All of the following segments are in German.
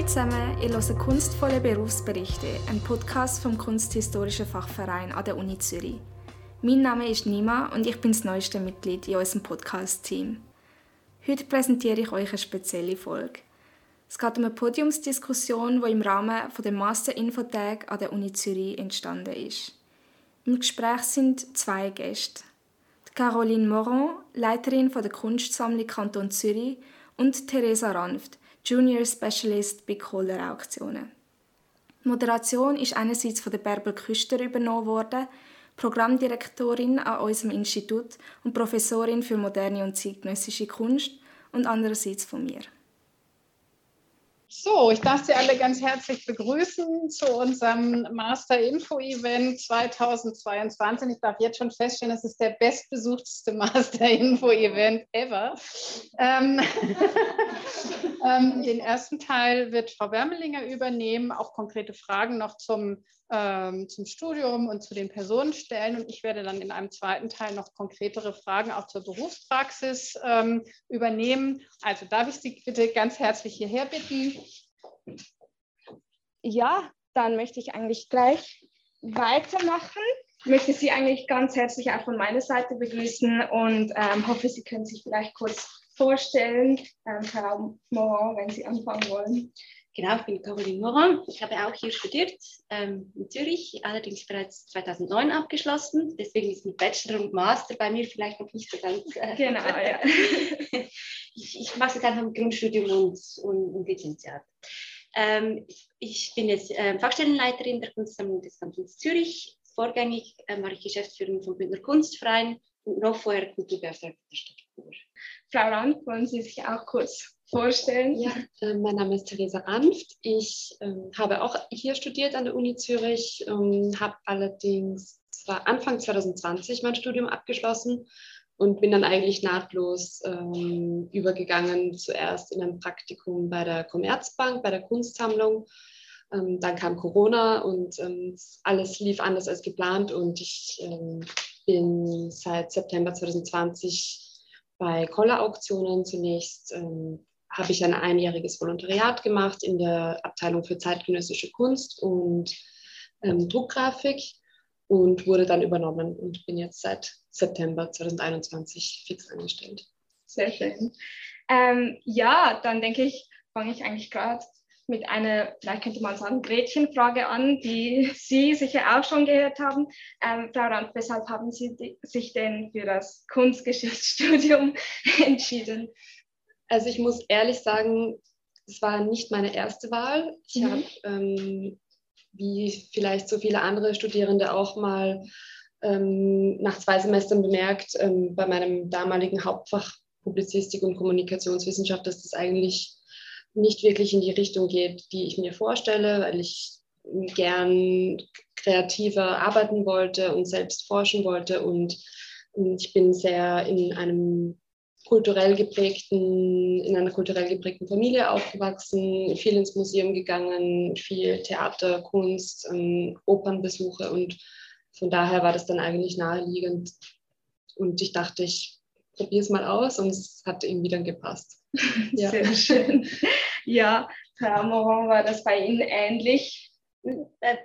Hey zusammen, ihr hört kunstvolle Berufsberichte, ein Podcast vom Kunsthistorischen Fachverein an der Uni Zürich. Mein Name ist Nima und ich bin das neueste Mitglied in unserem Podcast-Team. Heute präsentiere ich euch eine spezielle Folge. Es geht um eine Podiumsdiskussion, die im Rahmen der Master Infotag an der Uni Zürich entstanden ist. Im Gespräch sind zwei Gäste. Caroline Moron, Leiterin der Kunstsammlung Kanton Zürich, und Theresa Ranft, Junior Specialist bei Kohler-Auktionen. Die Moderation ist einerseits von der Bärbel Küster übernommen worden, Programmdirektorin an unserem Institut und Professorin für moderne und zeitgenössische Kunst, und andererseits von mir. So, ich darf Sie alle ganz herzlich begrüßen zu unserem Master Info Event 2022. Ich darf jetzt schon feststellen, es ist der bestbesuchteste Master Info Event ever. Ähm, ähm, den ersten Teil wird Frau Wermelinger übernehmen, auch konkrete Fragen noch zum ähm, zum Studium und zu den Personen stellen. Und ich werde dann in einem zweiten Teil noch konkretere Fragen auch zur Berufspraxis ähm, übernehmen. Also darf ich Sie bitte ganz herzlich hierher bitten. Ja, dann möchte ich eigentlich gleich weitermachen. Ich möchte Sie eigentlich ganz herzlich auch von meiner Seite begrüßen und ähm, hoffe, Sie können sich vielleicht kurz vorstellen, ähm, Frau Moran, wenn Sie anfangen wollen. Genau, ich bin Caroline Morin. Ich habe auch hier studiert ähm, in Zürich, allerdings bereits 2009 abgeschlossen. Deswegen ist ein Bachelor und Master bei mir vielleicht noch nicht so ganz. Äh, genau, ja. ich, ich mache es einfach mit Grundstudium und, und, und Lizenziat. Ähm, ich bin jetzt äh, Fachstellenleiterin der Kunstsammlung des Kantons Zürich. Vorgängig äh, war ich Geschäftsführerin vom Bündner Kunstverein und noch vorher Kulturbeauftragte der Stadt Chur. Frau Rand, wollen Sie sich auch kurz vorstellen? Ja, äh, mein Name ist Theresa Ranft. Ich äh, habe auch hier studiert an der Uni Zürich, ähm, habe allerdings zwar Anfang 2020 mein Studium abgeschlossen und bin dann eigentlich nahtlos ähm, übergegangen, zuerst in ein Praktikum bei der Commerzbank, bei der Kunstsammlung. Ähm, dann kam Corona und ähm, alles lief anders als geplant und ich ähm, bin seit September 2020 bei Koller-Auktionen zunächst ähm, habe ich ein einjähriges Volontariat gemacht in der Abteilung für zeitgenössische Kunst und ähm, Druckgrafik und wurde dann übernommen und bin jetzt seit September 2021 fix angestellt. Sehr schön. Ähm, ja, dann denke ich, fange ich eigentlich gerade mit einer, vielleicht könnte man sagen, Gretchenfrage an, die Sie sicher auch schon gehört haben. Ähm, Frau Rand, weshalb haben Sie die, sich denn für das Kunstgeschichtsstudium entschieden? Also ich muss ehrlich sagen, es war nicht meine erste Wahl. Ich mhm. habe, ähm, wie vielleicht so viele andere Studierende auch mal ähm, nach zwei Semestern bemerkt, ähm, bei meinem damaligen Hauptfach Publizistik und Kommunikationswissenschaft, dass das eigentlich nicht wirklich in die Richtung geht, die ich mir vorstelle, weil ich gern kreativer arbeiten wollte und selbst forschen wollte. Und, und ich bin sehr in einem kulturell geprägten, in einer kulturell geprägten Familie aufgewachsen, viel ins Museum gegangen, viel Theater, Kunst, ähm, Opernbesuche und von daher war das dann eigentlich naheliegend. Und ich dachte, ich probiere es mal aus und es hat irgendwie dann gepasst. Ja. Sehr schön. Ja, Frau Moron, war das bei Ihnen ähnlich? Äh,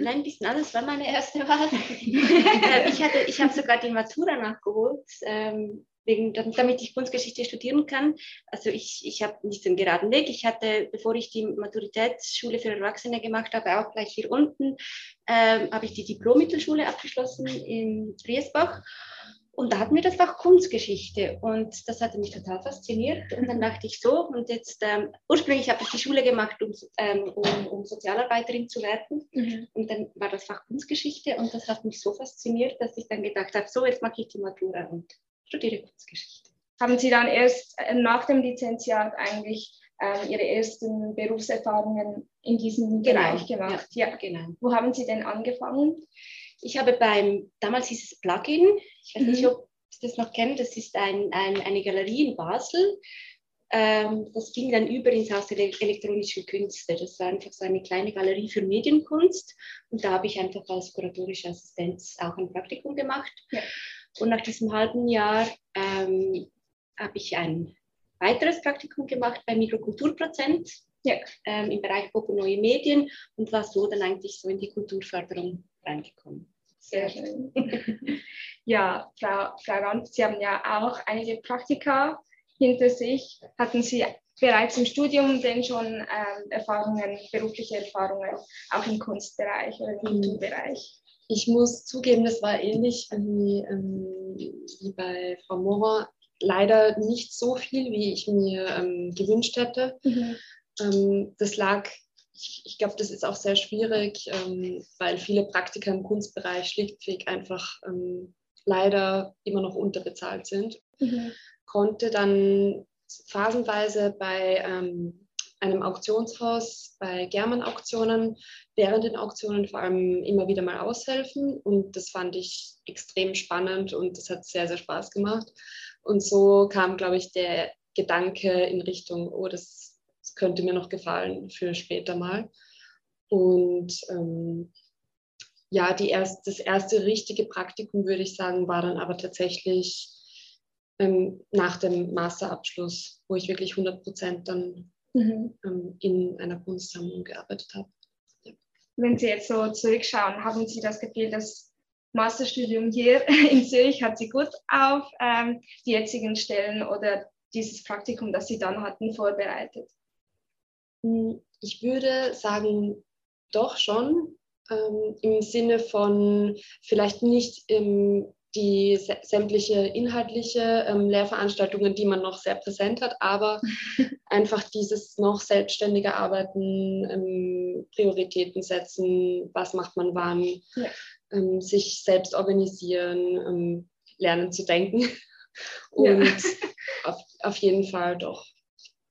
nein, ein bisschen anders war meine erste Wahl. Ich, ich habe sogar die Matura nachgeholt. Ähm, wegen, damit ich Kunstgeschichte studieren kann. Also ich, ich habe nicht den geraden Weg. Ich hatte, bevor ich die Maturitätsschule für Erwachsene gemacht habe, auch gleich hier unten, ähm, habe ich die Diplom-Mittelschule abgeschlossen in Riesbach. Und da hatten wir das Fach Kunstgeschichte und das hatte mich total fasziniert. Und dann dachte ich so, und jetzt, ähm, ursprünglich habe ich die Schule gemacht, um, ähm, um, um Sozialarbeiterin zu werden. Mhm. Und dann war das Fach Kunstgeschichte und das hat mich so fasziniert, dass ich dann gedacht habe, so, jetzt mache ich die Matura und studiere Kunstgeschichte. Haben Sie dann erst äh, nach dem Lizenziat eigentlich äh, Ihre ersten Berufserfahrungen in diesem genau. Bereich gemacht? Ja, ja, genau. Wo haben Sie denn angefangen? Ich habe beim, damals hieß es Plugin, ich weiß mhm. nicht, ob Sie das noch kennen, das ist ein, ein, eine Galerie in Basel. Ähm, das ging dann über ins Haus der elektronischen Künste. Das war einfach so eine kleine Galerie für Medienkunst. Und da habe ich einfach als kuratorische Assistenz auch ein Praktikum gemacht. Ja. Und nach diesem halben Jahr ähm, habe ich ein weiteres Praktikum gemacht bei Mikrokulturprozent. ja. ähm, im Bereich Pop und neue Medien und war so dann eigentlich so in die Kulturförderung reingekommen. Sehr schön. ja, Frau, Frau Rand, Sie haben ja auch einige Praktika hinter sich. Hatten Sie bereits im Studium denn schon ähm, Erfahrungen, berufliche Erfahrungen, auch im Kunstbereich oder im mhm. Kulturbereich? Ich muss zugeben, das war ähnlich wie, ähm, wie bei Frau Morer. Leider nicht so viel, wie ich mir ähm, gewünscht hätte. Mhm. Ähm, das lag, ich, ich glaube, das ist auch sehr schwierig, ähm, weil viele Praktiker im Kunstbereich schlichtweg einfach ähm, leider immer noch unterbezahlt sind. Mhm. Konnte dann phasenweise bei ähm, einem Auktionshaus, bei German Auktionen, während den Auktionen vor allem immer wieder mal aushelfen. Und das fand ich extrem spannend und das hat sehr, sehr Spaß gemacht. Und so kam, glaube ich, der Gedanke in Richtung, oh, das, das könnte mir noch gefallen für später mal. Und ähm, ja, die erst, das erste richtige Praktikum, würde ich sagen, war dann aber tatsächlich ähm, nach dem Masterabschluss, wo ich wirklich 100 Prozent dann mhm. ähm, in einer Kunstsammlung gearbeitet habe. Ja. Wenn Sie jetzt so zurückschauen, haben Sie das Gefühl, das Masterstudium hier in Zürich hat Sie gut auf ähm, die jetzigen Stellen oder dieses Praktikum, das Sie dann hatten, vorbereitet? Hm, ich würde sagen, doch schon. Ähm, Im Sinne von vielleicht nicht im die sämtliche inhaltliche ähm, Lehrveranstaltungen, die man noch sehr präsent hat, aber einfach dieses noch selbstständige Arbeiten, ähm, Prioritäten setzen, was macht man wann, ja. ähm, sich selbst organisieren, ähm, lernen zu denken. Und ja. auf, auf jeden Fall doch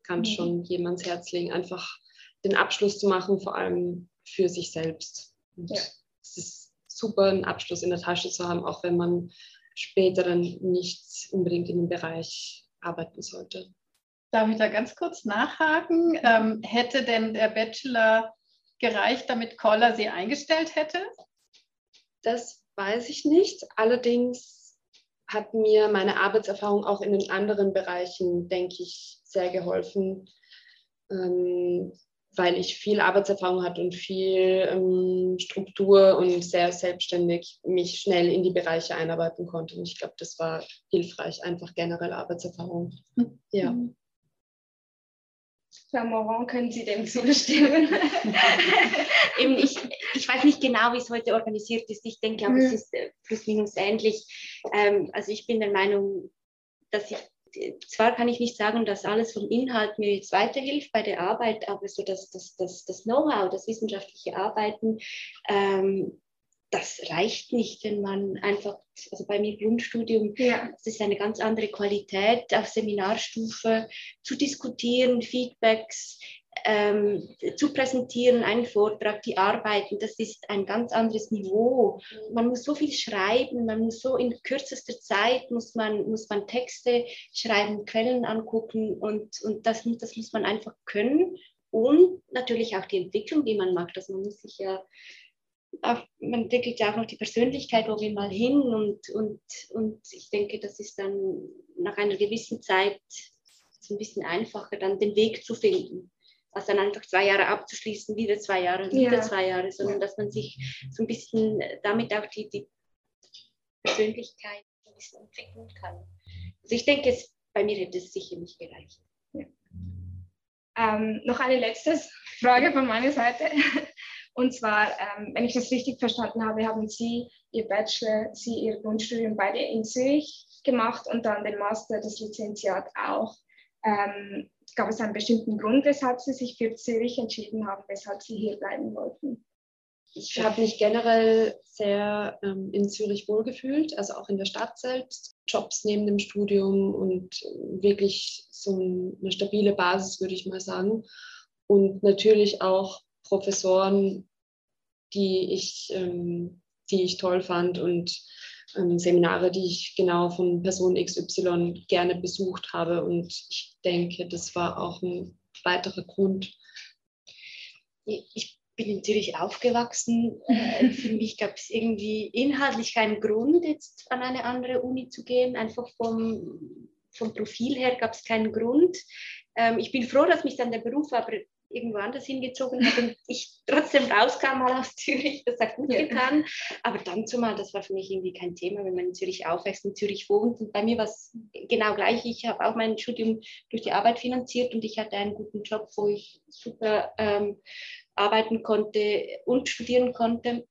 kann mhm. schon jemands Herz legen, einfach den Abschluss zu machen, vor allem für sich selbst. Und ja. Super, einen Abschluss in der Tasche zu haben, auch wenn man später dann nicht unbedingt in dem Bereich arbeiten sollte. Darf ich da ganz kurz nachhaken? Ähm, hätte denn der Bachelor gereicht, damit Koller sie eingestellt hätte? Das weiß ich nicht. Allerdings hat mir meine Arbeitserfahrung auch in den anderen Bereichen, denke ich, sehr geholfen. Ähm, weil ich viel Arbeitserfahrung hatte und viel ähm, Struktur und sehr selbstständig mich schnell in die Bereiche einarbeiten konnte. Und ich glaube, das war hilfreich, einfach generell Arbeitserfahrung. Ja. Mhm. Frau Moran, können Sie dem zustimmen? Eben, ich, ich weiß nicht genau, wie es heute organisiert ist. Ich denke aber, mhm. es ist äh, plus minus ähnlich. Ähm, also ich bin der Meinung, dass ich zwar kann ich nicht sagen, dass alles vom Inhalt mir jetzt weiterhilft bei der Arbeit, aber so das, das, das, das Know-how, das wissenschaftliche Arbeiten, ähm, das reicht nicht, wenn man einfach, also bei mir Grundstudium, ja. das ist eine ganz andere Qualität auf Seminarstufe zu diskutieren, Feedbacks, ähm, zu präsentieren, einen Vortrag, die Arbeiten, das ist ein ganz anderes Niveau. Man muss so viel schreiben, man muss so in kürzester Zeit, muss man, muss man Texte schreiben, Quellen angucken und, und das, das muss man einfach können. Und natürlich auch die Entwicklung, die man macht. Also man muss sich ja auch, man entwickelt ja auch noch die Persönlichkeit, wo wir mal hin und, und, und ich denke, das ist dann nach einer gewissen Zeit ein bisschen einfacher, dann den Weg zu finden als dann einfach zwei Jahre abzuschließen, wieder zwei Jahre, wieder ja. zwei Jahre, sondern dass man sich so ein bisschen damit auch die, die Persönlichkeit ein bisschen entwickeln kann. Also ich denke, es, bei mir hätte es sicher nicht gereicht. Ja. Ähm, noch eine letzte Frage von meiner Seite. Und zwar, ähm, wenn ich das richtig verstanden habe, haben Sie Ihr Bachelor, Sie Ihr Grundstudium beide in Zürich gemacht und dann den Master, das Lizenziat auch. Ähm, gab es einen bestimmten Grund, weshalb Sie sich für Zürich entschieden haben, weshalb Sie hier bleiben wollten? Ich habe mich generell sehr ähm, in Zürich wohlgefühlt, also auch in der Stadt selbst. Jobs neben dem Studium und wirklich so eine stabile Basis, würde ich mal sagen. Und natürlich auch Professoren, die ich, ähm, die ich toll fand und ähm, Seminare, die ich genau von Person XY gerne besucht habe. Und ich denke, das war auch ein weiterer Grund. Ich bin in Zürich aufgewachsen. Äh, für mich gab es irgendwie inhaltlich keinen Grund, jetzt an eine andere Uni zu gehen. Einfach vom, vom Profil her gab es keinen Grund. Ähm, ich bin froh, dass mich dann der Beruf aber irgendwo anders hingezogen hat und ich trotzdem rauskam mal aus Zürich, das hat gut getan. Aber dann zumal, das war für mich irgendwie kein Thema, wenn man in Zürich aufwächst, in Zürich wohnt. Und bei mir war es genau gleich. Ich habe auch mein Studium durch die Arbeit finanziert und ich hatte einen guten Job, wo ich super ähm, arbeiten konnte und studieren konnte.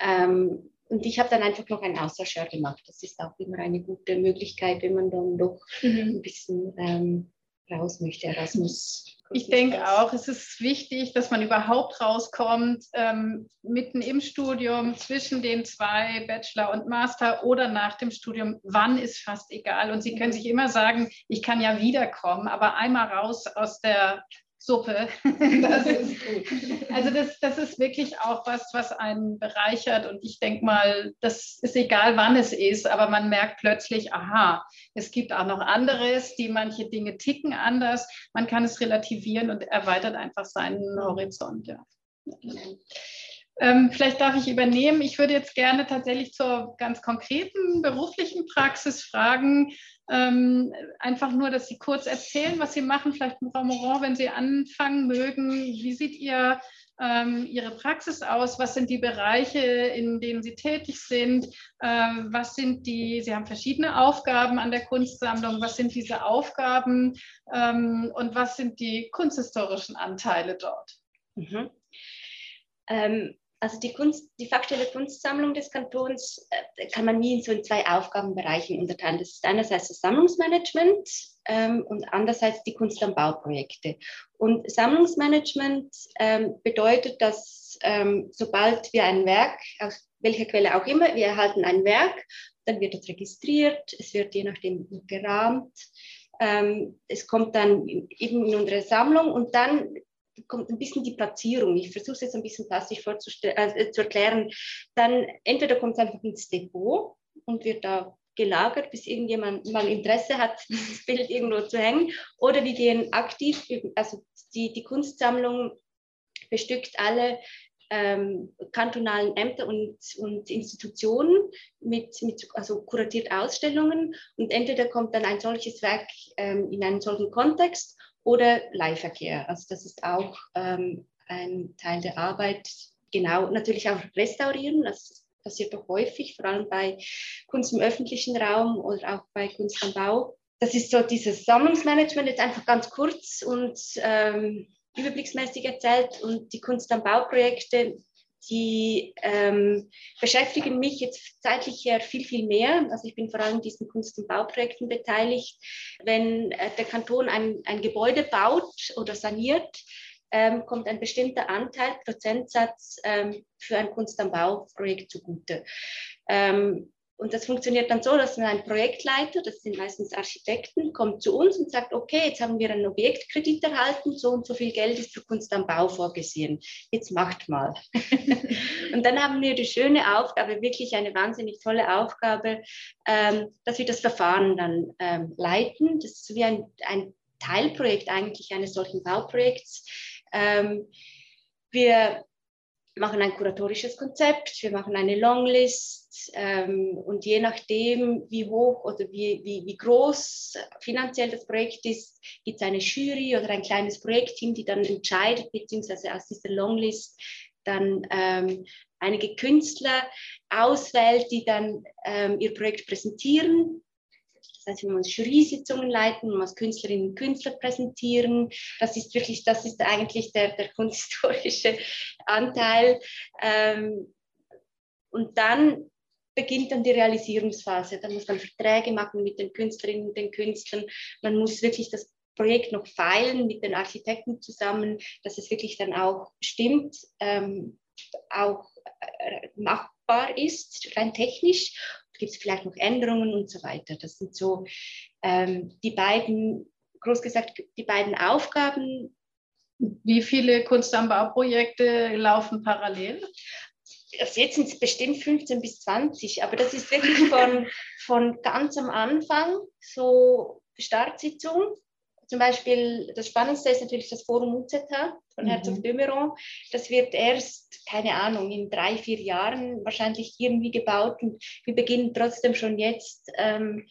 Ähm, und ich habe dann einfach noch ein Austauschjahr gemacht. Das ist auch immer eine gute Möglichkeit, wenn man dann doch mhm. ein bisschen ähm, raus möchte. Erasmus. Ich denke auch, es ist wichtig, dass man überhaupt rauskommt, ähm, mitten im Studium, zwischen den zwei Bachelor und Master oder nach dem Studium. Wann ist fast egal. Und Sie können sich immer sagen, ich kann ja wiederkommen, aber einmal raus aus der Suppe. Das ist gut. Also das, das ist wirklich auch was, was einen bereichert. Und ich denke mal, das ist egal, wann es ist, aber man merkt plötzlich, aha, es gibt auch noch anderes, die manche Dinge ticken anders. Man kann es relativieren und erweitert einfach seinen Horizont. Ja. Ähm, vielleicht darf ich übernehmen. Ich würde jetzt gerne tatsächlich zur ganz konkreten beruflichen Praxis fragen. Ähm, einfach nur, dass Sie kurz erzählen, was Sie machen. Vielleicht, Frau Moran, wenn Sie anfangen mögen, wie sieht Ihr, ähm, Ihre Praxis aus? Was sind die Bereiche, in denen Sie tätig sind? Ähm, was sind die, Sie haben verschiedene Aufgaben an der Kunstsammlung. Was sind diese Aufgaben ähm, und was sind die kunsthistorischen Anteile dort? Mhm. Also die, Kunst, die Fachstelle Kunstsammlung des Kantons äh, kann man nie in so zwei Aufgabenbereichen unterteilen. Das ist einerseits das Sammlungsmanagement ähm, und andererseits die Kunst am Bauprojekte. Und Sammlungsmanagement ähm, bedeutet, dass ähm, sobald wir ein Werk, aus welcher Quelle auch immer, wir erhalten ein Werk, dann wird es registriert, es wird je nachdem gerahmt, ähm, es kommt dann eben in unsere Sammlung und dann kommt ein bisschen die Platzierung. Ich versuche es jetzt ein bisschen plastisch äh, zu erklären. Dann entweder kommt es einfach ins Depot und wird da gelagert, bis irgendjemand mal Interesse hat, dieses Bild irgendwo zu hängen. Oder wir gehen aktiv, also die, die Kunstsammlung bestückt alle ähm, kantonalen Ämter und, und Institutionen mit, mit also kuratiert Ausstellungen und entweder kommt dann ein solches Werk ähm, in einen solchen Kontext oder Leihverkehr. Also das ist auch ähm, ein Teil der Arbeit. Genau, natürlich auch restaurieren. Das passiert doch häufig, vor allem bei Kunst im öffentlichen Raum oder auch bei Kunst am Bau. Das ist so dieses Sammlungsmanagement jetzt einfach ganz kurz und ähm, überblicksmäßig erzählt. Und die Kunst am Bau-Projekte, die ähm, beschäftigen mich jetzt zeitlich her viel, viel mehr. Also ich bin vor allem in diesen Kunst- und Bauprojekten beteiligt. Wenn äh, der Kanton ein, ein Gebäude baut oder saniert, ähm, kommt ein bestimmter Anteil, Prozentsatz ähm, für ein Kunst- und Bauprojekt zugute. Ähm, und das funktioniert dann so, dass ein Projektleiter, das sind meistens Architekten, kommt zu uns und sagt, okay, jetzt haben wir einen Objektkredit erhalten, so und so viel Geld ist für Kunst am Bau vorgesehen. Jetzt macht mal. und dann haben wir die schöne Aufgabe, wirklich eine wahnsinnig tolle Aufgabe, ähm, dass wir das Verfahren dann ähm, leiten. Das ist wie ein, ein Teilprojekt eigentlich eines solchen Bauprojekts. Ähm, wir machen ein kuratorisches Konzept, wir machen eine Longlist ähm, und je nachdem, wie hoch oder wie, wie, wie groß finanziell das Projekt ist, gibt es eine Jury oder ein kleines Projektteam, die dann entscheidet, beziehungsweise aus dieser Longlist dann ähm, einige Künstler auswählt, die dann ähm, ihr Projekt präsentieren heißt, man muss Jury-Sitzungen leiten, man muss Künstlerinnen und Künstler präsentieren. Das ist wirklich, das ist eigentlich der, der kunsthistorische Anteil. Ähm, und dann beginnt dann die Realisierungsphase. Dann muss man Verträge machen mit den Künstlerinnen und den Künstlern. Man muss wirklich das Projekt noch feilen mit den Architekten zusammen, dass es wirklich dann auch stimmt, ähm, auch äh, machbar ist, rein technisch gibt es vielleicht noch Änderungen und so weiter. Das sind so ähm, die beiden, groß gesagt, die beiden Aufgaben. Wie viele Kunst am Bauprojekte laufen parallel? Also jetzt sind es bestimmt 15 bis 20, aber das ist wirklich von, von ganz am Anfang, so Startsitzung zum Beispiel, das Spannendste ist natürlich das Forum UZH von mhm. Herzog de Meuron. Das wird erst, keine Ahnung, in drei, vier Jahren wahrscheinlich irgendwie gebaut und wir beginnen trotzdem schon jetzt ähm,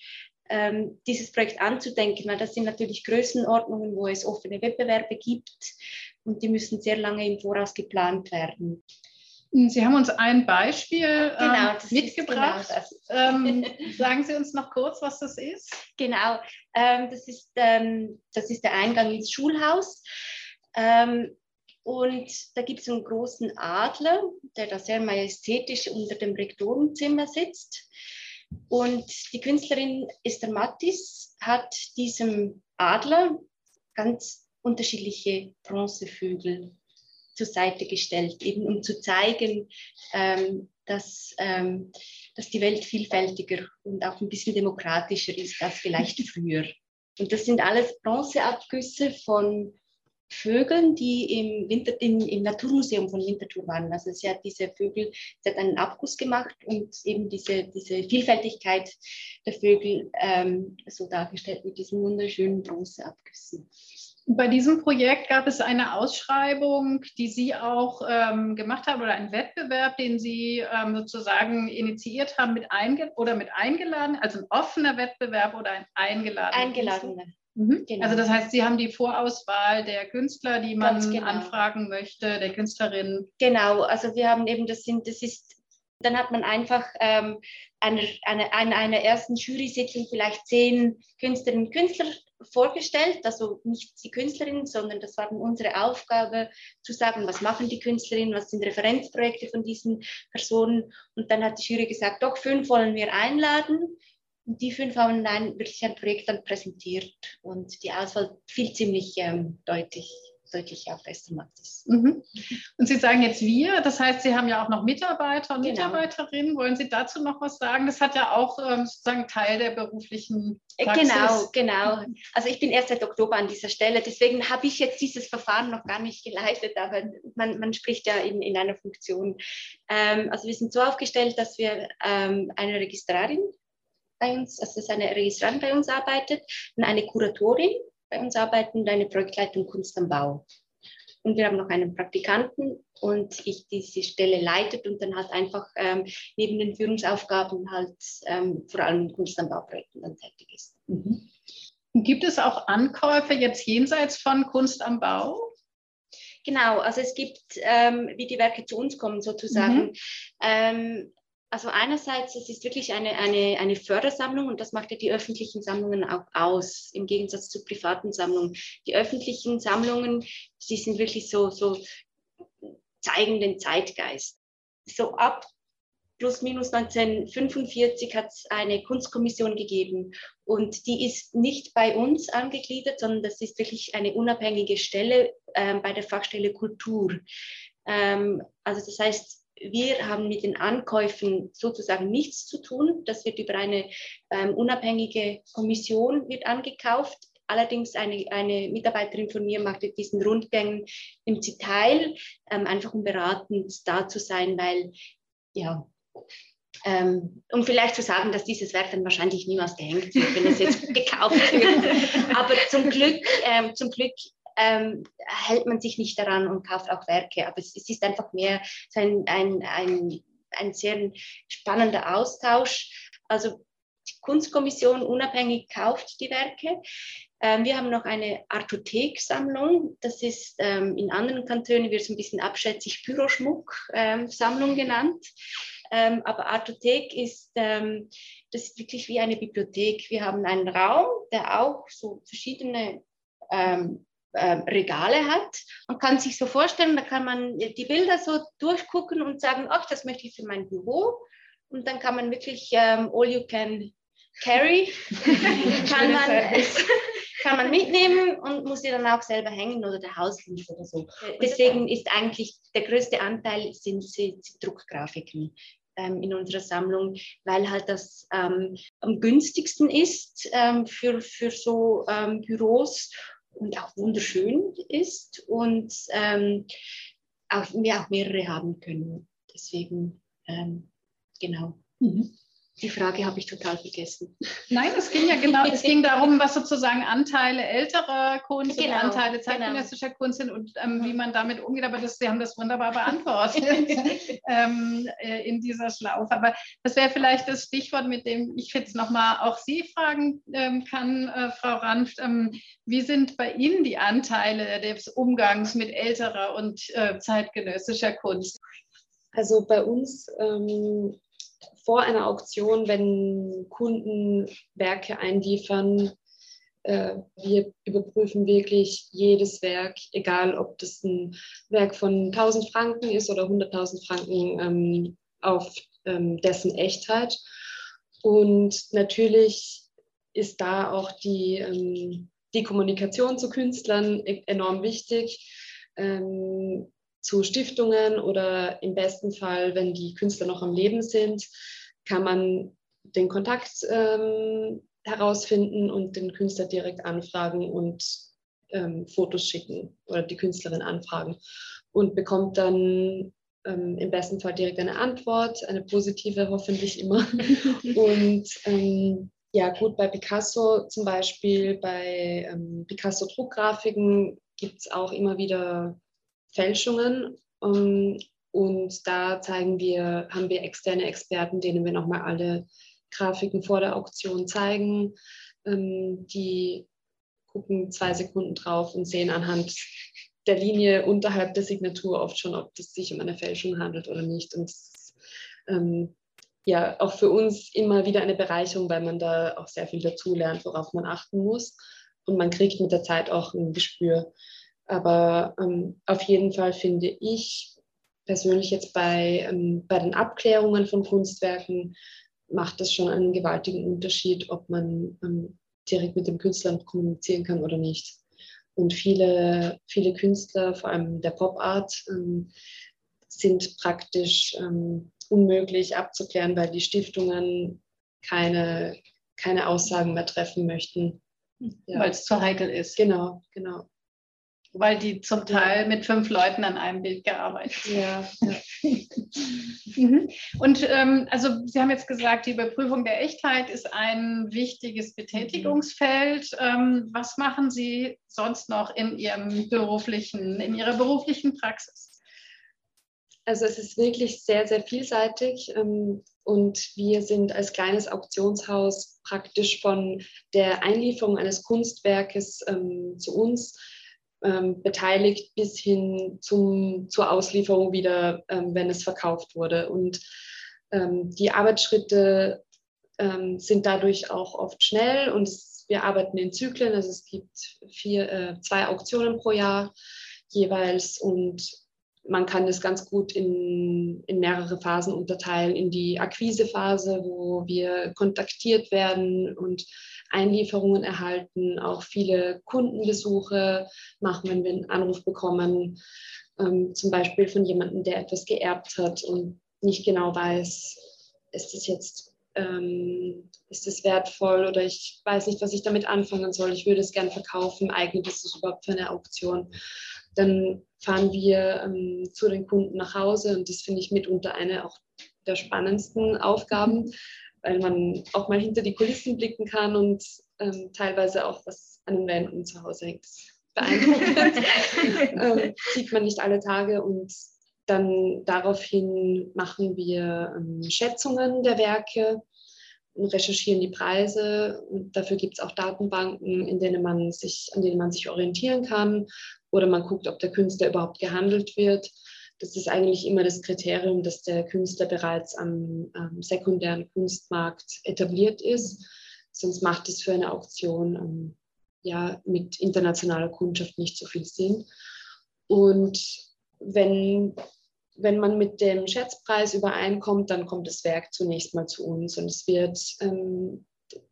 ähm, dieses Projekt anzudenken, weil das sind natürlich Größenordnungen, wo es offene Wettbewerbe gibt und die müssen sehr lange im Voraus geplant werden. Sie haben uns ein Beispiel genau, ähm, mitgebracht. Genau ähm, sagen Sie uns noch kurz, was das ist? Genau, ähm, das, ist, ähm, das ist der Eingang ins Schulhaus. Ähm, und da gibt es einen großen Adler, der da sehr majestätisch unter dem Rektorenzimmer sitzt. Und die Künstlerin Esther Mattis hat diesem Adler ganz unterschiedliche Bronzevögel zur Seite gestellt, eben um zu zeigen, ähm, dass, ähm, dass die Welt vielfältiger und auch ein bisschen demokratischer ist als vielleicht früher. Und das sind alles Bronzeabgüsse von Vögeln, die im, Winter, im, im Naturmuseum von Winterthur waren. Also sie hat diese Vögel, sie hat einen Abguss gemacht und eben diese, diese Vielfältigkeit der Vögel ähm, so dargestellt mit diesen wunderschönen Bronzeabgüssen. Bei diesem Projekt gab es eine Ausschreibung, die Sie auch ähm, gemacht haben oder einen Wettbewerb, den Sie ähm, sozusagen initiiert haben mit einge oder mit eingeladen, also ein offener Wettbewerb oder ein eingeladener. Eingeladener. Mhm. Genau. Also das heißt, Sie haben die Vorauswahl der Künstler, die man genau. anfragen möchte, der Künstlerin. Genau, also wir haben eben, das sind, das ist, dann hat man einfach ähm, eine, eine, eine, einer ersten Jury-Sitzung vielleicht zehn Künstlerinnen und Künstler vorgestellt, also nicht die Künstlerin, sondern das war unsere Aufgabe zu sagen, was machen die Künstlerinnen, was sind Referenzprojekte von diesen Personen. Und dann hat die Jury gesagt, doch, fünf wollen wir einladen. Und die fünf haben dann wirklich ein Projekt dann präsentiert und die Auswahl fiel ziemlich ähm, deutlich deutlich macht es. Mhm. Und Sie sagen jetzt wir, das heißt, Sie haben ja auch noch Mitarbeiter und genau. Mitarbeiterinnen. Wollen Sie dazu noch was sagen? Das hat ja auch ähm, sozusagen Teil der beruflichen äh, Praxis. Genau, genau. Also ich bin erst seit Oktober an dieser Stelle, deswegen habe ich jetzt dieses Verfahren noch gar nicht geleitet, aber man, man spricht ja in, in einer Funktion. Ähm, also wir sind so aufgestellt, dass wir ähm, eine Registrarin bei uns, also dass eine Registrarin bei uns arbeitet und eine Kuratorin bei uns arbeiten und eine Projektleitung Kunst am Bau. Und wir haben noch einen Praktikanten und ich diese Stelle leitet und dann halt einfach ähm, neben den Führungsaufgaben halt ähm, vor allem in Kunst am Bauprojekten dann tätig ist. Mhm. Gibt es auch Ankäufe jetzt jenseits von Kunst am Bau? Genau, also es gibt, ähm, wie die Werke zu uns kommen sozusagen. Mhm. Ähm, also einerseits, es ist wirklich eine, eine, eine Fördersammlung und das macht ja die öffentlichen Sammlungen auch aus, im Gegensatz zu privaten Sammlungen. Die öffentlichen Sammlungen, die sind wirklich so, so zeigen den Zeitgeist. So ab plus minus 1945 hat es eine Kunstkommission gegeben und die ist nicht bei uns angegliedert, sondern das ist wirklich eine unabhängige Stelle äh, bei der Fachstelle Kultur. Ähm, also das heißt, wir haben mit den Ankäufen sozusagen nichts zu tun. Das wird über eine ähm, unabhängige Kommission wird angekauft. Allerdings eine, eine Mitarbeiterin von mir macht diesen Rundgängen im Detail, ähm, einfach um beratend da zu sein, weil ja, ähm, um vielleicht zu sagen, dass dieses Werk dann wahrscheinlich niemals gehängt wird, wenn es jetzt gekauft wird. Aber zum Glück, ähm, zum Glück ähm, hält man sich nicht daran und kauft auch Werke. Aber es, es ist einfach mehr so ein, ein, ein, ein sehr spannender Austausch. Also die Kunstkommission unabhängig kauft die Werke. Ähm, wir haben noch eine Artothek-Sammlung. Das ist ähm, in anderen Kantonen wird es ein bisschen abschätzig Büroschmuck-Sammlung ähm, genannt. Ähm, aber Artothek ist, ähm, das ist wirklich wie eine Bibliothek. Wir haben einen Raum, der auch so verschiedene ähm, Regale hat und kann sich so vorstellen, da kann man die Bilder so durchgucken und sagen, ach, das möchte ich für mein Büro. Und dann kann man wirklich ähm, all you can carry, kann, man, kann man mitnehmen und muss sie dann auch selber hängen oder der Hauslief oder so. Deswegen ist eigentlich der größte Anteil sind, sind Druckgrafiken ähm, in unserer Sammlung, weil halt das ähm, am günstigsten ist ähm, für, für so ähm, Büros und auch wunderschön ist und ähm, auch, wir auch mehrere haben können. Deswegen, ähm, genau. Mhm. Die Frage habe ich total vergessen. Nein, es ging ja genau, es ging darum, was sozusagen Anteile älterer Kunst genau, und Anteile genau. zeitgenössischer genau. Kunst sind und ähm, wie man damit umgeht. Aber das, Sie haben das wunderbar beantwortet ähm, äh, in dieser Schlaufe. Aber das wäre vielleicht das Stichwort, mit dem ich jetzt nochmal auch Sie fragen ähm, kann, äh, Frau Ranft. Ähm, wie sind bei Ihnen die Anteile des Umgangs mit älterer und äh, zeitgenössischer Kunst? Also bei uns ähm, vor einer Auktion, wenn Kunden Werke einliefern, äh, wir überprüfen wirklich jedes Werk, egal ob das ein Werk von 1000 Franken ist oder 100.000 Franken ähm, auf ähm, dessen Echtheit. Und natürlich ist da auch die, ähm, die Kommunikation zu Künstlern e-, enorm wichtig. Zu Stiftungen oder im besten Fall, wenn die Künstler noch am Leben sind, kann man den Kontakt ähm, herausfinden und den Künstler direkt anfragen und ähm, Fotos schicken oder die Künstlerin anfragen und bekommt dann ähm, im besten Fall direkt eine Antwort, eine positive hoffentlich immer. und ähm, ja, gut, bei Picasso zum Beispiel, bei ähm, Picasso Druckgrafiken gibt es auch immer wieder Fälschungen. Um, und da zeigen wir, haben wir externe Experten, denen wir nochmal alle Grafiken vor der Auktion zeigen. Ähm, die gucken zwei Sekunden drauf und sehen anhand der Linie unterhalb der Signatur oft schon, ob es sich um eine Fälschung handelt oder nicht. Und ähm, ja, auch für uns immer wieder eine Bereicherung, weil man da auch sehr viel dazulernt, worauf man achten muss. Und man kriegt mit der Zeit auch ein Gespür aber ähm, auf jeden Fall finde ich persönlich jetzt bei, ähm, bei den Abklärungen von Kunstwerken macht das schon einen gewaltigen Unterschied, ob man ähm, direkt mit dem Künstler kommunizieren kann oder nicht. Und viele, viele Künstler, vor allem der Pop Art, ähm, sind praktisch ähm, unmöglich abzuklären, weil die Stiftungen keine, keine Aussagen mehr treffen möchten. Ja. Weil es zu heikel ist. Genau, genau weil die zum Teil mit fünf Leuten an einem Bild gearbeitet haben. Ja. Mhm. Und ähm, also Sie haben jetzt gesagt, die Überprüfung der Echtheit ist ein wichtiges Betätigungsfeld. Ähm, was machen Sie sonst noch in Ihrem beruflichen, in Ihrer beruflichen Praxis? Also es ist wirklich sehr, sehr vielseitig. Ähm, und wir sind als kleines Auktionshaus praktisch von der Einlieferung eines Kunstwerkes ähm, zu uns ähm, beteiligt bis hin zum, zur Auslieferung wieder, ähm, wenn es verkauft wurde. Und ähm, die Arbeitsschritte ähm, sind dadurch auch oft schnell und es, wir arbeiten in Zyklen. Also es gibt vier, äh, zwei Auktionen pro Jahr jeweils und man kann das ganz gut in, in mehrere Phasen unterteilen. In die Akquisephase, wo wir kontaktiert werden und Einlieferungen erhalten, auch viele Kundenbesuche machen, wenn wir einen Anruf bekommen, ähm, zum Beispiel von jemandem, der etwas geerbt hat und nicht genau weiß, ist das jetzt ähm, ist es wertvoll oder ich weiß nicht, was ich damit anfangen soll. Ich würde es gern verkaufen. Eignet es überhaupt für eine Auktion? Dann fahren wir ähm, zu den Kunden nach Hause und das finde ich mitunter eine auch der spannendsten Aufgaben, weil man auch mal hinter die Kulissen blicken kann und ähm, teilweise auch was an den Wänden zu Hause hängt. Beeindruckend. ähm, sieht man nicht alle Tage und dann daraufhin machen wir ähm, Schätzungen der Werke und recherchieren die Preise. Und dafür gibt es auch Datenbanken, in denen man sich, an denen man sich orientieren kann. Oder man guckt, ob der Künstler überhaupt gehandelt wird das ist eigentlich immer das Kriterium, dass der Künstler bereits am, am sekundären Kunstmarkt etabliert ist. Sonst macht es für eine Auktion ähm, ja, mit internationaler Kundschaft nicht so viel Sinn. Und wenn, wenn man mit dem Schätzpreis übereinkommt, dann kommt das Werk zunächst mal zu uns und es wird ähm,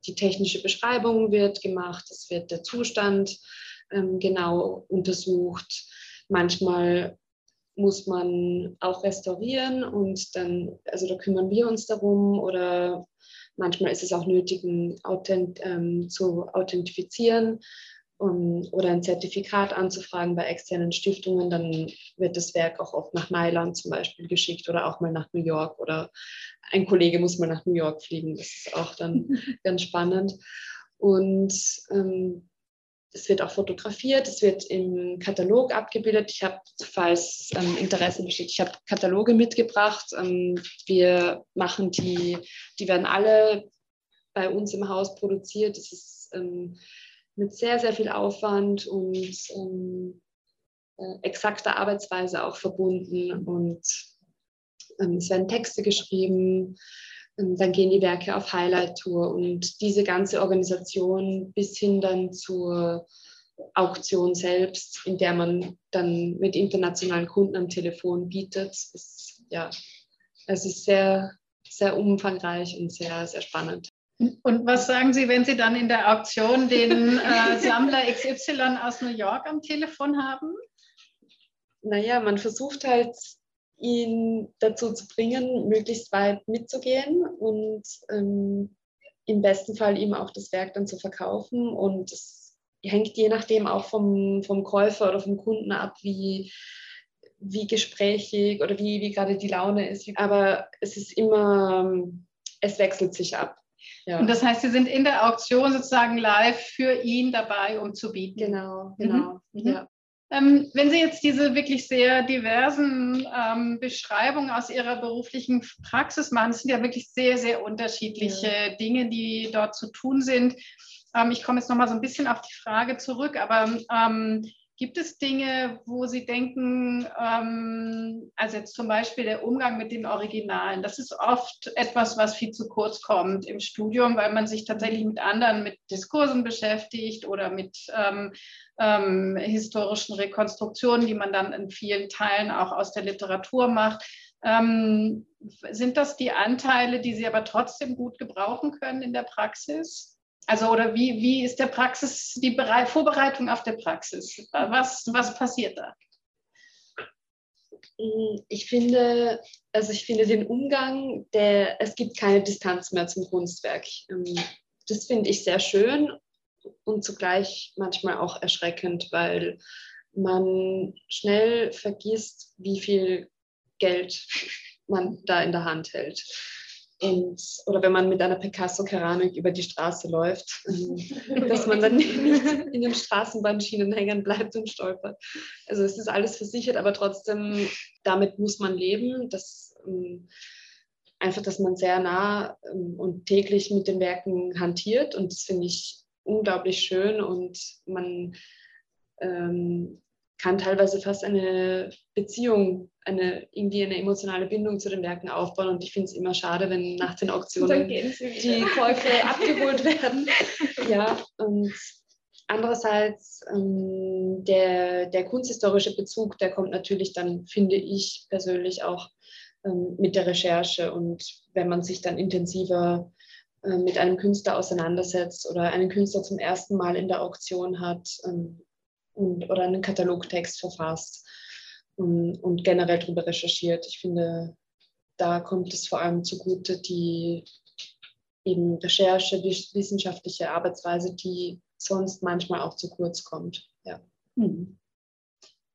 die technische Beschreibung wird gemacht, es wird der Zustand ähm, genau untersucht. Manchmal muss man auch restaurieren und dann, also da kümmern wir uns darum oder manchmal ist es auch nötig, Authent, ähm, zu authentifizieren um, oder ein Zertifikat anzufragen bei externen Stiftungen, dann wird das Werk auch oft nach Mailand zum Beispiel geschickt oder auch mal nach New York oder ein Kollege muss mal nach New York fliegen. Das ist auch dann ganz spannend. Und ähm, es wird auch fotografiert, es wird im Katalog abgebildet. Ich habe, falls ähm, Interesse besteht, ich habe Kataloge mitgebracht. Ähm, wir machen die, die werden alle bei uns im Haus produziert. Das ist ähm, mit sehr, sehr viel Aufwand und ähm, äh, exakter Arbeitsweise auch verbunden. Und ähm, es werden Texte geschrieben, dann gehen die Werke auf Highlight-Tour und diese ganze Organisation bis hin dann zur Auktion selbst, in der man dann mit internationalen Kunden am Telefon bietet, ist ja, es ist sehr, sehr umfangreich und sehr, sehr spannend. Und was sagen Sie, wenn Sie dann in der Auktion den äh, Sammler XY aus New York am Telefon haben? Naja, man versucht halt, ihn dazu zu bringen, möglichst weit mitzugehen und ähm, im besten Fall ihm auch das Werk dann zu verkaufen. Und es hängt je nachdem auch vom, vom Käufer oder vom Kunden ab, wie, wie gesprächig oder wie, wie gerade die Laune ist. Aber es ist immer, es wechselt sich ab. Ja. Und das heißt, Sie sind in der Auktion sozusagen live für ihn dabei, um zu bieten. Genau, genau. Mhm. Ja. Ähm, wenn Sie jetzt diese wirklich sehr diversen ähm, Beschreibungen aus Ihrer beruflichen Praxis machen, das sind ja wirklich sehr, sehr unterschiedliche ja. Dinge, die dort zu tun sind. Ähm, ich komme jetzt nochmal so ein bisschen auf die Frage zurück, aber ähm, Gibt es Dinge, wo Sie denken, ähm, also jetzt zum Beispiel der Umgang mit den Originalen, das ist oft etwas, was viel zu kurz kommt im Studium, weil man sich tatsächlich mit anderen, mit Diskursen beschäftigt oder mit ähm, ähm, historischen Rekonstruktionen, die man dann in vielen Teilen auch aus der Literatur macht. Ähm, sind das die Anteile, die Sie aber trotzdem gut gebrauchen können in der Praxis? Also oder wie, wie ist der Praxis, die Bere Vorbereitung auf der Praxis? Was, was passiert da? Ich finde, also ich finde den Umgang, der, es gibt keine Distanz mehr zum Kunstwerk. Ähm, das finde ich sehr schön und zugleich manchmal auch erschreckend, weil man schnell vergisst, wie viel Geld man da in der Hand hält. Und, oder wenn man mit einer Picasso-Keramik über die Straße läuft, dass man dann nicht in den Straßenbahnschienen hängen bleibt und stolpert. Also es ist alles versichert, aber trotzdem, damit muss man leben. Das, ähm, einfach, dass man sehr nah ähm, und täglich mit den Werken hantiert und das finde ich unglaublich schön und man ähm, kann teilweise fast eine Beziehung, eine, irgendwie eine emotionale Bindung zu den Werken aufbauen. Und ich finde es immer schade, wenn nach den Auktionen die Käufe abgeholt werden. Ja, und andererseits ähm, der, der kunsthistorische Bezug, der kommt natürlich dann, finde ich persönlich auch ähm, mit der Recherche. Und wenn man sich dann intensiver äh, mit einem Künstler auseinandersetzt oder einen Künstler zum ersten Mal in der Auktion hat, ähm, und, oder einen Katalogtext verfasst und, und generell darüber recherchiert. Ich finde, da kommt es vor allem zugute, die eben Recherche, die wissenschaftliche Arbeitsweise, die sonst manchmal auch zu kurz kommt. Ja. Mhm.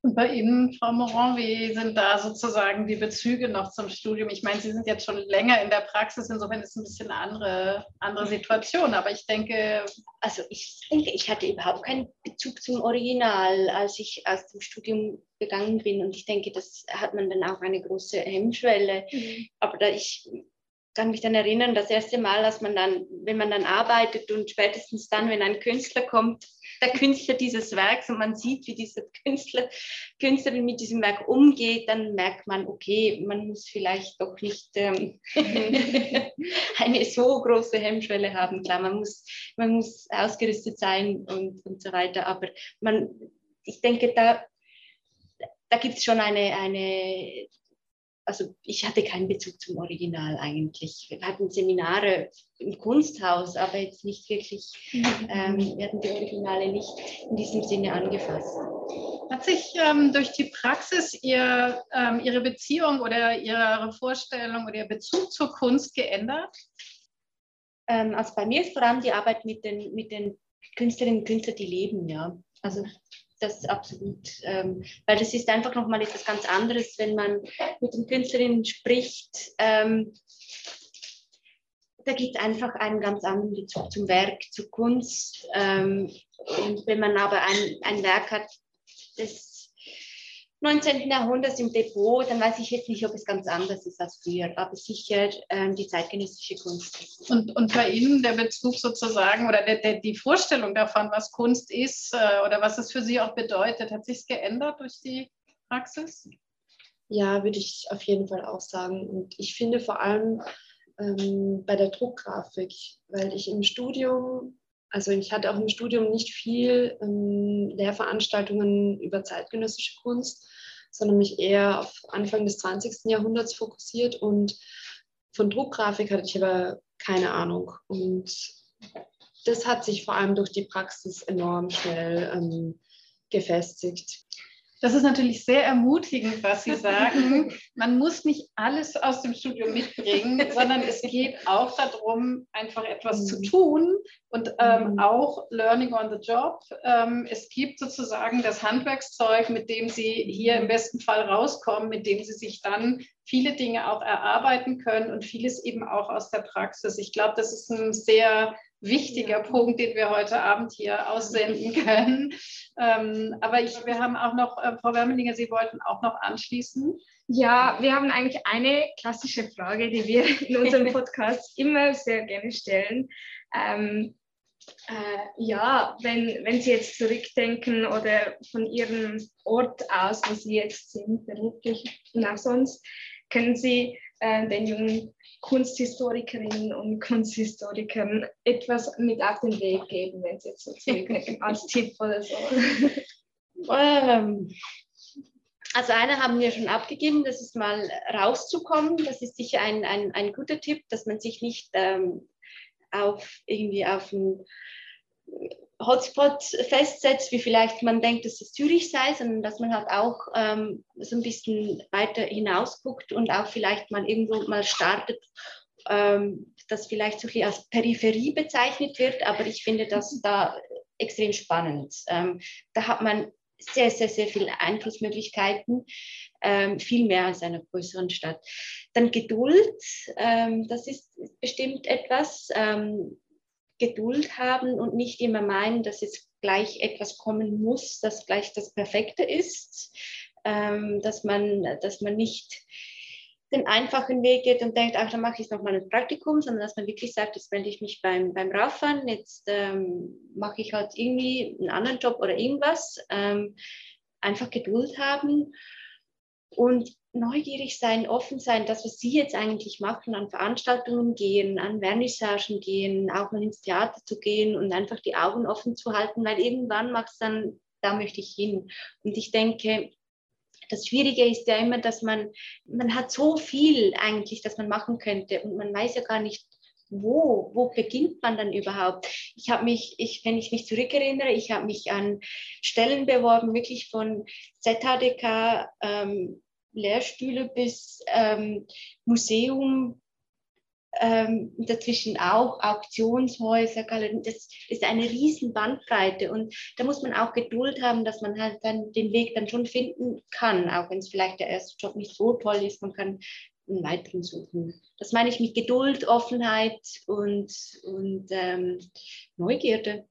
Und bei Ihnen, Frau Moran, wie sind da sozusagen die Bezüge noch zum Studium? Ich meine, Sie sind jetzt schon länger in der Praxis, insofern ist es ein bisschen eine andere, andere Situation. Aber ich denke. Also ich denke, ich hatte überhaupt keinen Bezug zum Original, als ich aus dem Studium gegangen bin. Und ich denke, das hat man dann auch eine große Hemmschwelle. Mhm. Aber da ich kann mich dann erinnern, das erste Mal, dass man dann, wenn man dann arbeitet und spätestens dann, wenn ein Künstler kommt, der Künstler dieses Werks und man sieht, wie dieser Künstler, Künstlerin mit diesem Werk umgeht, dann merkt man, okay, man muss vielleicht doch nicht ähm, eine so große Hemmschwelle haben. Klar, man muss, man muss ausgerüstet sein und, und so weiter, aber man, ich denke, da, da gibt es schon eine, eine also ich hatte keinen Bezug zum Original eigentlich. Wir hatten Seminare im Kunsthaus, aber jetzt nicht wirklich, ähm, wir hatten die Originale nicht in diesem Sinne angefasst. Hat sich ähm, durch die Praxis ihr, ähm, Ihre Beziehung oder Ihre Vorstellung oder Ihr Bezug zur Kunst geändert? Ähm, also bei mir ist vor allem die Arbeit mit den, mit den Künstlerinnen und Künstler, die leben, ja. Also das ist absolut, ähm, weil das ist einfach nochmal etwas ganz anderes, wenn man mit den Künstlerinnen spricht. Ähm, da gibt es einfach einen ganz anderen Bezug zum Werk, zur Kunst. Ähm, und wenn man aber ein, ein Werk hat, das 19. Jahrhunderts im Depot, dann weiß ich jetzt nicht, ob es ganz anders ist als früher, aber sicher ähm, die zeitgenössische Kunst. Und, und bei Ihnen der Bezug sozusagen oder der, der, die Vorstellung davon, was Kunst ist äh, oder was es für Sie auch bedeutet, hat sich geändert durch die Praxis? Ja, würde ich auf jeden Fall auch sagen. Und ich finde vor allem ähm, bei der Druckgrafik, weil ich im Studium also ich hatte auch im Studium nicht viel ähm, Lehrveranstaltungen über zeitgenössische Kunst, sondern mich eher auf Anfang des 20. Jahrhunderts fokussiert und von Druckgrafik hatte ich aber keine Ahnung. Und das hat sich vor allem durch die Praxis enorm schnell ähm, gefestigt. Das ist natürlich sehr ermutigend, was Sie sagen. Man muss nicht alles aus dem Studium mitbringen, sondern es geht auch darum, einfach etwas zu mhm. tun und ähm, mhm. auch Learning on the Job. Ähm, es gibt sozusagen das Handwerkszeug, mit dem Sie hier im besten Fall rauskommen, mit dem Sie sich dann viele Dinge auch erarbeiten können und vieles eben auch aus der Praxis. Ich glaube, das ist ein sehr wichtiger Punkt, den wir heute Abend hier aussenden können. Ähm, aber ich, wir haben auch noch, äh, Frau Wermelinger, Sie wollten auch noch anschließen. Ja, wir haben eigentlich eine klassische Frage, die wir in unserem Podcast immer sehr gerne stellen. Ähm, äh, ja, wenn, wenn Sie jetzt zurückdenken oder von Ihrem Ort aus, wo Sie jetzt sind, beruflich und auch sonst, können Sie äh, den jungen Kunsthistorikerinnen und Kunsthistorikern etwas mit auf den Weg geben, wenn sie jetzt so zurückdenken, als Tipp oder so? Ähm, also eine haben wir schon abgegeben, das ist mal rauszukommen. Das ist sicher ein, ein, ein guter Tipp, dass man sich nicht ähm, auf irgendwie auf ein Hotspot festsetzt, wie vielleicht man denkt, dass es Zürich sei, sondern dass man halt auch ähm, so ein bisschen weiter hinaus guckt und auch vielleicht mal irgendwo mal startet, ähm, das vielleicht so ein als Peripherie bezeichnet wird, aber ich finde das da extrem spannend. Ähm, da hat man sehr, sehr, sehr viele Einflussmöglichkeiten, ähm, viel mehr als einer größeren Stadt. Dann Geduld, ähm, das ist bestimmt etwas. Ähm, Geduld haben und nicht immer meinen, dass jetzt gleich etwas kommen muss, das gleich das Perfekte ist, ähm, dass, man, dass man nicht den einfachen Weg geht und denkt, ach, dann mache ich nochmal ein Praktikum, sondern dass man wirklich sagt, jetzt wende ich mich beim, beim Radfahren, jetzt ähm, mache ich halt irgendwie einen anderen Job oder irgendwas. Ähm, einfach Geduld haben und neugierig sein, offen sein, das, was Sie jetzt eigentlich machen, an Veranstaltungen gehen, an Vernissagen gehen, auch mal ins Theater zu gehen und einfach die Augen offen zu halten, weil irgendwann macht es dann, da möchte ich hin. Und ich denke, das Schwierige ist ja immer, dass man, man hat so viel eigentlich, das man machen könnte und man weiß ja gar nicht, wo, wo beginnt man dann überhaupt? Ich habe mich, ich, wenn ich mich zurückerinnere, ich habe mich an Stellen beworben, wirklich von ZHDK, ähm, Lehrstühle bis ähm, Museum, ähm, dazwischen auch Auktionshäuser. Das ist eine riesen Bandbreite und da muss man auch Geduld haben, dass man halt dann den Weg dann schon finden kann, auch wenn es vielleicht der erste Job nicht so toll ist. Man kann einen weiteren suchen. Das meine ich mit Geduld, Offenheit und, und ähm, Neugierde.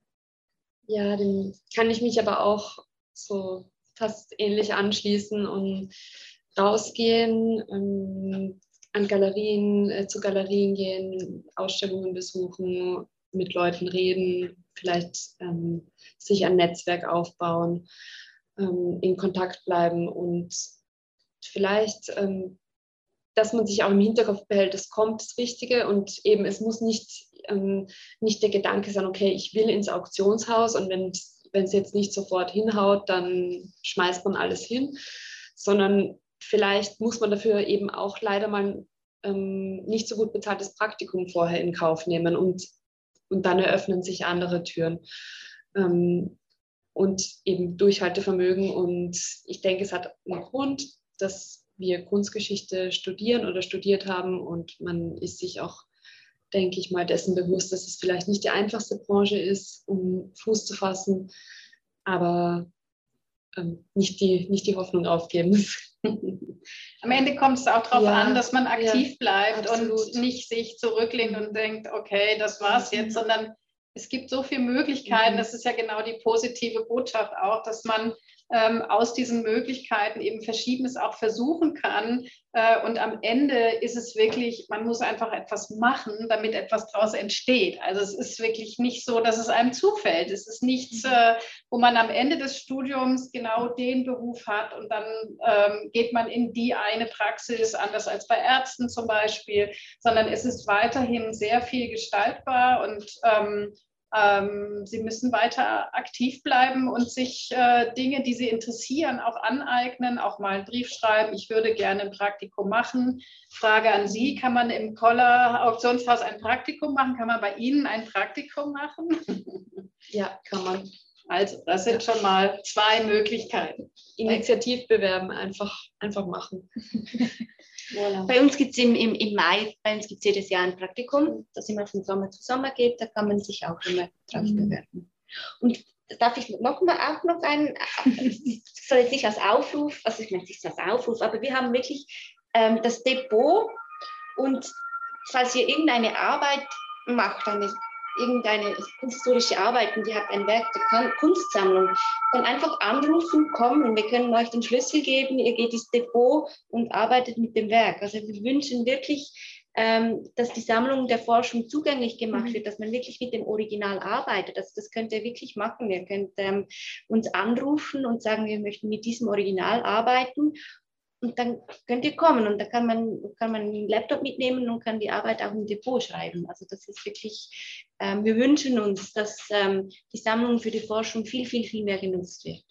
Ja, dem kann ich mich aber auch so fast ähnlich anschließen und rausgehen, ähm, an Galerien, äh, zu Galerien gehen, Ausstellungen besuchen, mit Leuten reden, vielleicht ähm, sich ein Netzwerk aufbauen, ähm, in Kontakt bleiben und vielleicht, ähm, dass man sich auch im Hinterkopf behält, es kommt das Richtige und eben es muss nicht, ähm, nicht der Gedanke sein, okay, ich will ins Auktionshaus und wenn es jetzt nicht sofort hinhaut, dann schmeißt man alles hin, sondern vielleicht muss man dafür eben auch leider mal ähm, nicht so gut bezahltes Praktikum vorher in Kauf nehmen und, und dann eröffnen sich andere Türen. Ähm, und eben Durchhaltevermögen. Und ich denke, es hat einen Grund, dass wir Kunstgeschichte studieren oder studiert haben und man ist sich auch denke ich mal, dessen bewusst, dass es vielleicht nicht die einfachste Branche ist, um Fuß zu fassen, aber nicht, die, nicht die Hoffnung aufgeben. Am Ende kommt es auch darauf ja, an, dass man aktiv ja, bleibt absolut. und nicht sich zurücklehnt und denkt, okay, das war's jetzt, mhm. sondern es gibt so viele Möglichkeiten. Mhm. Das ist ja genau die positive Botschaft auch, dass man ähm, aus diesen Möglichkeiten eben Verschiedenes auch versuchen kann. Äh, und am Ende ist es wirklich, man muss einfach etwas machen, damit etwas daraus entsteht. Also es ist wirklich nicht so, dass es einem zufällt. Es ist nichts, mhm. äh, wo man am Ende des Studiums genau den Beruf hat und dann ähm, geht man in die eine Praxis, anders als bei Ärzten zum Beispiel, sondern es ist weiterhin sehr viel gestaltbar und ähm, ähm, sie müssen weiter aktiv bleiben und sich äh, Dinge, die sie interessieren, auch aneignen, auch mal einen Brief schreiben. Ich würde gerne ein Praktikum machen. Frage an Sie, kann man im Koller Auktionshaus ein Praktikum machen? Kann man bei Ihnen ein Praktikum machen? Ja, kann man. Also, das sind schon mal zwei Möglichkeiten. Initiativ bewerben, einfach, einfach machen. Voilà. Bei uns gibt es im, im, im Mai, bei uns gibt es jedes Jahr ein Praktikum, das immer von Sommer zu Sommer geht, da kann man sich auch immer drauf mhm. bewerben. Und darf ich noch mal auch noch ein, soll jetzt nicht als Aufruf, also ich meine nicht als Aufruf, aber wir haben wirklich ähm, das Depot und falls ihr irgendeine Arbeit macht, eine irgendeine kunsthistorische Arbeit und ihr habt ein Werk der Kunstsammlung, dann einfach anrufen, kommen. Wir können euch den Schlüssel geben, ihr geht ins Depot und arbeitet mit dem Werk. Also wir wünschen wirklich, ähm, dass die Sammlung der Forschung zugänglich gemacht mhm. wird, dass man wirklich mit dem Original arbeitet. Also das könnt ihr wirklich machen. Ihr könnt ähm, uns anrufen und sagen, wir möchten mit diesem Original arbeiten und dann könnt ihr kommen und da kann man, kann man einen Laptop mitnehmen und kann die Arbeit auch im Depot schreiben. Also das ist wirklich, ähm, wir wünschen uns, dass ähm, die Sammlung für die Forschung viel, viel, viel mehr genutzt wird.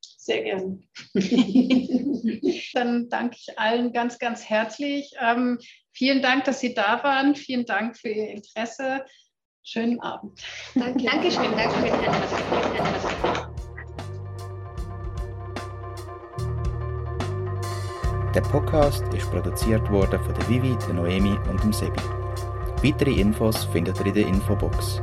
Sehr gerne. Dann danke ich allen ganz, ganz herzlich. Ähm, vielen Dank, dass Sie da waren. Vielen Dank für Ihr Interesse. Schönen Abend. Danke. Dankeschön. Danke für Der Podcast ist produziert worden von der Vivi, der Noemi und dem Sebi. Weitere Infos findet ihr in der Infobox.